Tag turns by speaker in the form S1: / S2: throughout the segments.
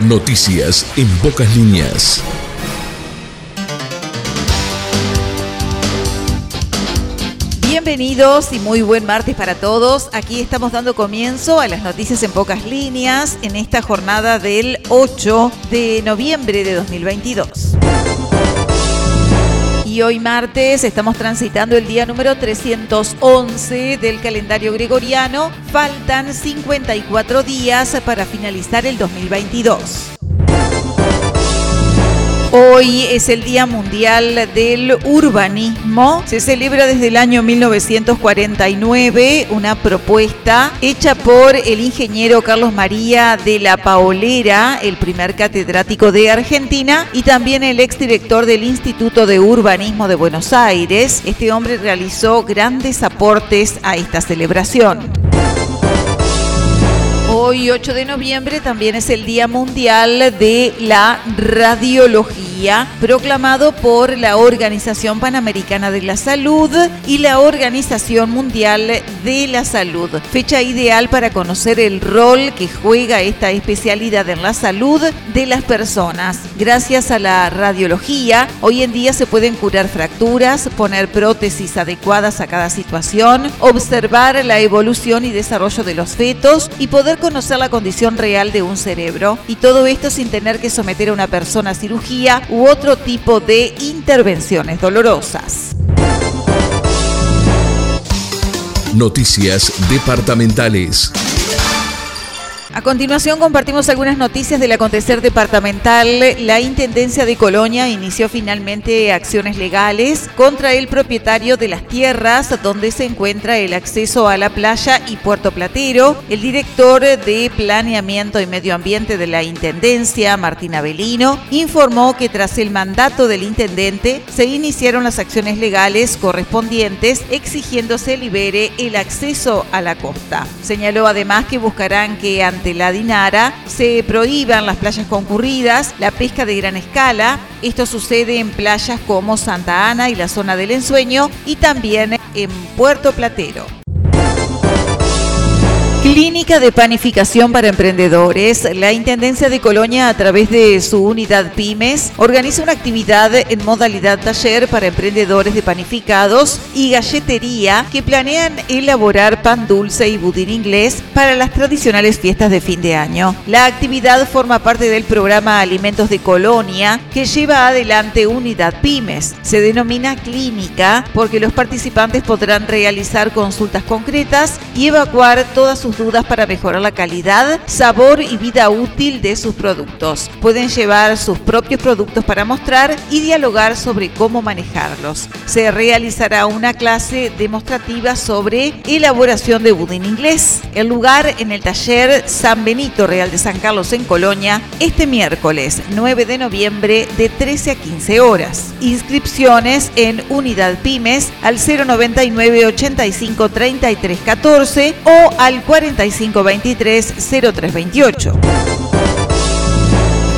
S1: Noticias en pocas líneas.
S2: Bienvenidos y muy buen martes para todos. Aquí estamos dando comienzo a las noticias en pocas líneas en esta jornada del 8 de noviembre de 2022. Y hoy martes estamos transitando el día número 311 del calendario gregoriano. Faltan 54 días para finalizar el 2022. Hoy es el Día Mundial del Urbanismo. Se celebra desde el año 1949 una propuesta hecha por el ingeniero Carlos María de la Paolera, el primer catedrático de Argentina, y también el exdirector del Instituto de Urbanismo de Buenos Aires. Este hombre realizó grandes aportes a esta celebración. Hoy, 8 de noviembre, también es el Día Mundial de la Radiología, proclamado por la Organización Panamericana de la Salud y la Organización Mundial de la Salud. Fecha ideal para conocer el rol que juega esta especialidad en la salud de las personas. Gracias a la radiología, hoy en día se pueden curar fracturas, poner prótesis adecuadas a cada situación, observar la evolución y desarrollo de los fetos y poder conocer la condición real de un cerebro y todo esto sin tener que someter a una persona a cirugía u otro tipo de intervenciones dolorosas.
S1: Noticias departamentales.
S2: A continuación compartimos algunas noticias del acontecer departamental. La Intendencia de Colonia inició finalmente acciones legales contra el propietario de las tierras donde se encuentra el acceso a la playa y Puerto Platero. El director de Planeamiento y Medio Ambiente de la Intendencia, Martín Avelino, informó que tras el mandato del intendente se iniciaron las acciones legales correspondientes exigiendo se libere el acceso a la costa. Señaló además que buscarán que ante de la Dinara se prohíban las playas concurridas, la pesca de gran escala. Esto sucede en playas como Santa Ana y la zona del ensueño y también en Puerto Platero. Clínica de panificación para emprendedores. La Intendencia de Colonia, a través de su unidad Pymes, organiza una actividad en modalidad taller para emprendedores de panificados y galletería que planean elaborar pan dulce y budín inglés para las tradicionales fiestas de fin de año. La actividad forma parte del programa Alimentos de Colonia que lleva adelante Unidad Pymes. Se denomina clínica porque los participantes podrán realizar consultas concretas y evacuar todas sus dudas para mejorar la calidad, sabor y vida útil de sus productos. Pueden llevar sus propios productos para mostrar y dialogar sobre cómo manejarlos. Se realizará una clase demostrativa sobre elaboración de budín inglés. El lugar en el taller San Benito Real de San Carlos en Colonia este miércoles 9 de noviembre de 13 a 15 horas. Inscripciones en Unidad Pymes al 099 85 33 14 o al 40 4523-0328.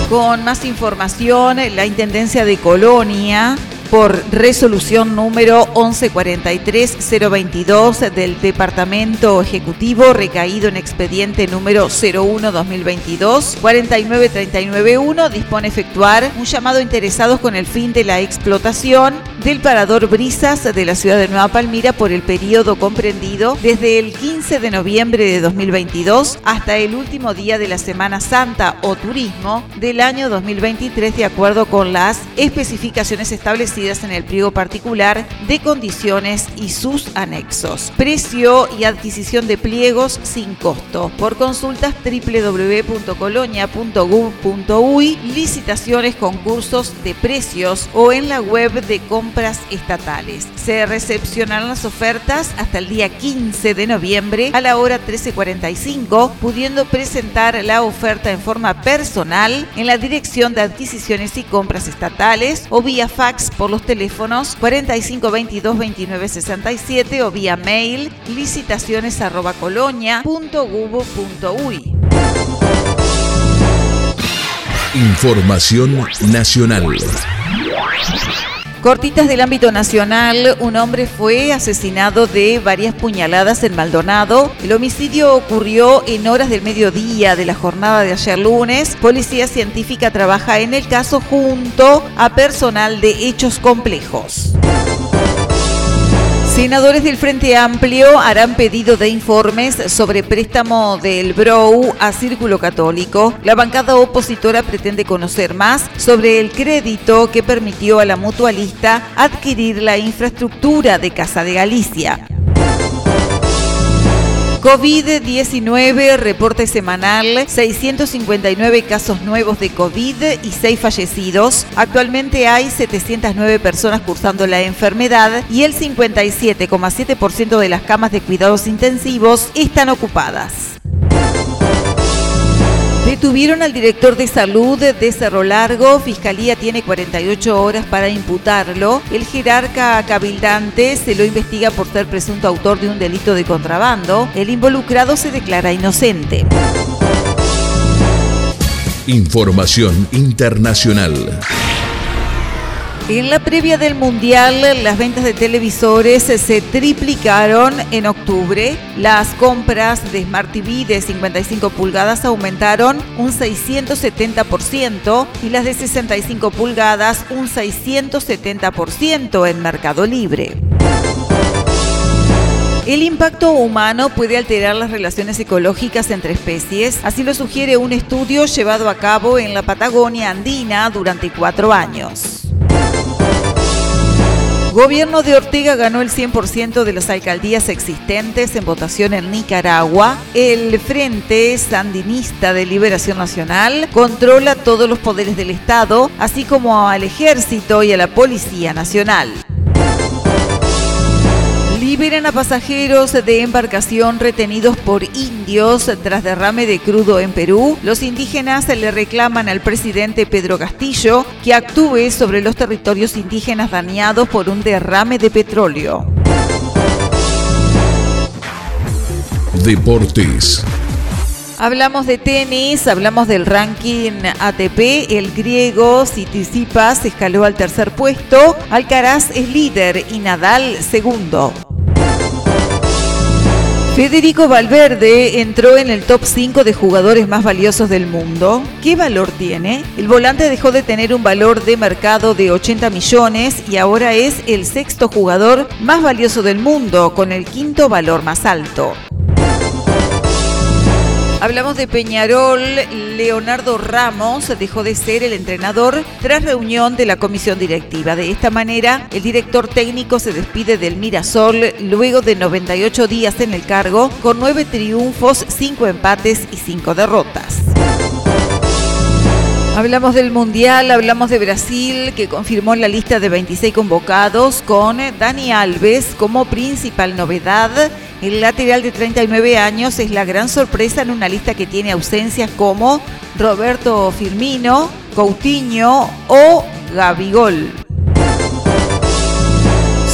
S2: Con más información, la Intendencia de Colonia por resolución número 1143-022 del Departamento Ejecutivo recaído en expediente número 01-2022 49391 dispone efectuar un llamado a interesados con el fin de la explotación del parador Brisas de la ciudad de Nueva Palmira por el periodo comprendido desde el 15 de noviembre de 2022 hasta el último día de la Semana Santa o Turismo del año 2023 de acuerdo con las especificaciones establecidas en el pliego particular de condiciones y sus anexos. Precio y adquisición de pliegos sin costo. Por consultas www.colonia.gov.uy, licitaciones, concursos de precios o en la web de compras estatales. Se recepcionarán las ofertas hasta el día 15 de noviembre a la hora 13.45, pudiendo presentar la oferta en forma personal en la Dirección de Adquisiciones y Compras Estatales o vía fax por los teléfonos 45 22 29 67 o vía mail licitaciones arroba
S1: Información nacional.
S2: Cortitas del ámbito nacional, un hombre fue asesinado de varias puñaladas en Maldonado. El homicidio ocurrió en horas del mediodía de la jornada de ayer lunes. Policía científica trabaja en el caso junto a personal de hechos complejos. Senadores del Frente Amplio harán pedido de informes sobre préstamo del BROU a Círculo Católico. La bancada opositora pretende conocer más sobre el crédito que permitió a la mutualista adquirir la infraestructura de Casa de Galicia. COVID-19, reporte semanal, 659 casos nuevos de COVID y 6 fallecidos. Actualmente hay 709 personas cursando la enfermedad y el 57,7% de las camas de cuidados intensivos están ocupadas. Detuvieron al director de salud de Cerro Largo. Fiscalía tiene 48 horas para imputarlo. El jerarca cabildante se lo investiga por ser presunto autor de un delito de contrabando. El involucrado se declara inocente.
S1: Información internacional.
S2: En la previa del Mundial, las ventas de televisores se triplicaron en octubre. Las compras de Smart TV de 55 pulgadas aumentaron un 670% y las de 65 pulgadas un 670% en Mercado Libre. El impacto humano puede alterar las relaciones ecológicas entre especies, así lo sugiere un estudio llevado a cabo en la Patagonia andina durante cuatro años. Gobierno de Ortega ganó el 100% de las alcaldías existentes en votación en Nicaragua. El Frente Sandinista de Liberación Nacional controla todos los poderes del Estado, así como al Ejército y a la Policía Nacional. Liberan a pasajeros de embarcación retenidos por indios tras derrame de crudo en Perú. Los indígenas le reclaman al presidente Pedro Castillo que actúe sobre los territorios indígenas dañados por un derrame de petróleo.
S1: Deportes.
S2: Hablamos de tenis, hablamos del ranking ATP. El griego Tsitsipas escaló al tercer puesto. Alcaraz es líder y Nadal segundo. Federico Valverde entró en el top 5 de jugadores más valiosos del mundo. ¿Qué valor tiene? El volante dejó de tener un valor de mercado de 80 millones y ahora es el sexto jugador más valioso del mundo, con el quinto valor más alto. Hablamos de Peñarol. Leonardo Ramos dejó de ser el entrenador tras reunión de la comisión directiva. De esta manera, el director técnico se despide del Mirasol luego de 98 días en el cargo, con nueve triunfos, cinco empates y cinco derrotas. Hablamos del Mundial, hablamos de Brasil, que confirmó la lista de 26 convocados con Dani Alves como principal novedad. El lateral de 39 años es la gran sorpresa en una lista que tiene ausencias como Roberto Firmino, Coutinho o Gabigol.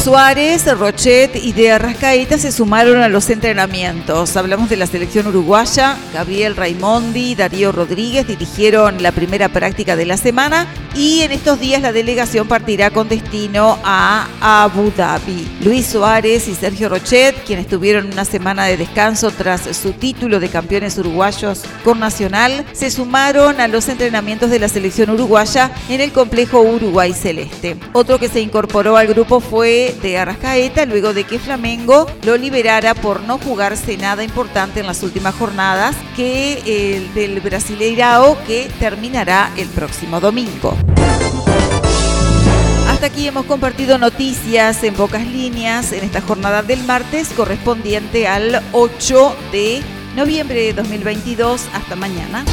S2: Suárez, Rochet y de Arrascaeta se sumaron a los entrenamientos. Hablamos de la selección uruguaya. Gabriel Raimondi y Darío Rodríguez dirigieron la primera práctica de la semana y en estos días la delegación partirá con destino a Abu Dhabi. Luis Suárez y Sergio Rochet, quienes tuvieron una semana de descanso tras su título de campeones uruguayos con Nacional, se sumaron a los entrenamientos de la selección uruguaya en el complejo Uruguay Celeste. Otro que se incorporó al grupo fue de Arrascaeta luego de que Flamengo lo liberara por no jugarse nada importante en las últimas jornadas que el del Brasileirao que terminará el próximo domingo. Hasta aquí hemos compartido noticias en pocas líneas en esta jornada del martes correspondiente al 8 de noviembre de 2022. Hasta mañana.